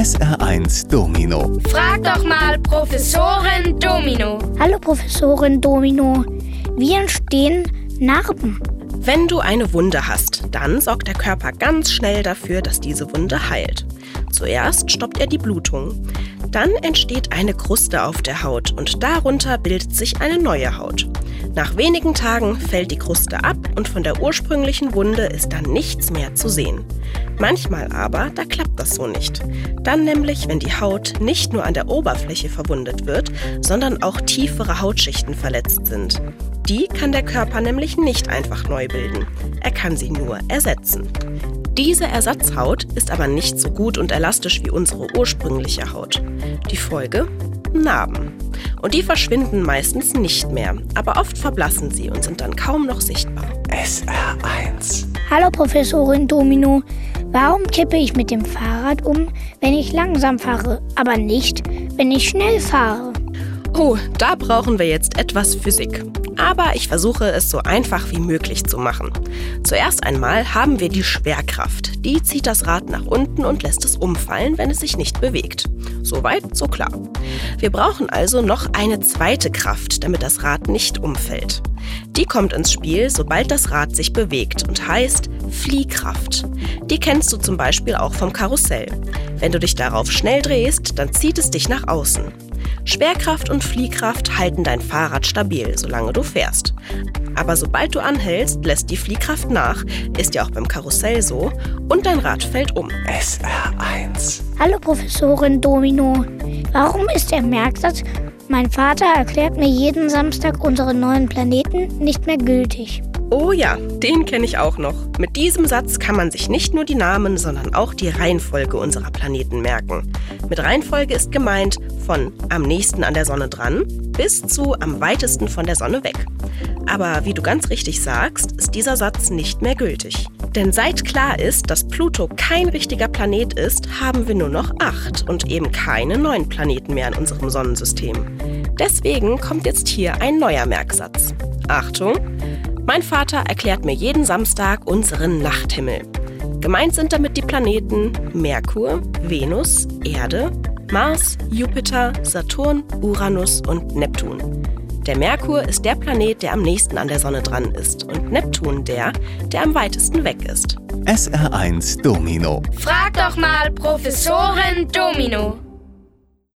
SR1 Domino. Frag doch mal Professorin Domino. Hallo Professorin Domino. Wie entstehen Narben? Wenn du eine Wunde hast, dann sorgt der Körper ganz schnell dafür, dass diese Wunde heilt. Zuerst stoppt er die Blutung. Dann entsteht eine Kruste auf der Haut und darunter bildet sich eine neue Haut. Nach wenigen Tagen fällt die Kruste ab und von der ursprünglichen Wunde ist dann nichts mehr zu sehen. Manchmal aber, da klappt das so nicht. Dann nämlich, wenn die Haut nicht nur an der Oberfläche verwundet wird, sondern auch tiefere Hautschichten verletzt sind. Die kann der Körper nämlich nicht einfach neu bilden. Er kann sie nur ersetzen. Diese Ersatzhaut ist aber nicht so gut und elastisch wie unsere ursprüngliche Haut. Die Folge? Narben. Und die verschwinden meistens nicht mehr, aber oft verblassen sie und sind dann kaum noch sichtbar. SR1. Hallo Professorin Domino. Warum kippe ich mit dem Fahrrad um, wenn ich langsam fahre, aber nicht, wenn ich schnell fahre? Oh, da brauchen wir jetzt etwas Physik. Aber ich versuche es so einfach wie möglich zu machen. Zuerst einmal haben wir die Schwerkraft. Die zieht das Rad nach unten und lässt es umfallen, wenn es sich nicht bewegt. Soweit, so klar. Wir brauchen also noch eine zweite Kraft, damit das Rad nicht umfällt. Die kommt ins Spiel, sobald das Rad sich bewegt und heißt Fliehkraft. Die kennst du zum Beispiel auch vom Karussell. Wenn du dich darauf schnell drehst, dann zieht es dich nach außen. Schwerkraft und Fliehkraft halten dein Fahrrad stabil, solange du fährst. Aber sobald du anhältst, lässt die Fliehkraft nach, ist ja auch beim Karussell so, und dein Rad fällt um. SR1. Hallo Professorin Domino. Warum ist der Merksatz, mein Vater erklärt mir jeden Samstag unsere neuen Planeten nicht mehr gültig? Oh ja, den kenne ich auch noch. Mit diesem Satz kann man sich nicht nur die Namen, sondern auch die Reihenfolge unserer Planeten merken. Mit Reihenfolge ist gemeint von am nächsten an der Sonne dran bis zu am weitesten von der Sonne weg. Aber wie du ganz richtig sagst, ist dieser Satz nicht mehr gültig. Denn seit klar ist, dass Pluto kein richtiger Planet ist, haben wir nur noch acht und eben keine neun Planeten mehr in unserem Sonnensystem. Deswegen kommt jetzt hier ein neuer Merksatz. Achtung! Mein Vater erklärt mir jeden Samstag unseren Nachthimmel. Gemeint sind damit die Planeten Merkur, Venus, Erde, Mars, Jupiter, Saturn, Uranus und Neptun. Der Merkur ist der Planet, der am nächsten an der Sonne dran ist und Neptun der, der am weitesten weg ist. SR1 Domino. Frag doch mal Professorin Domino.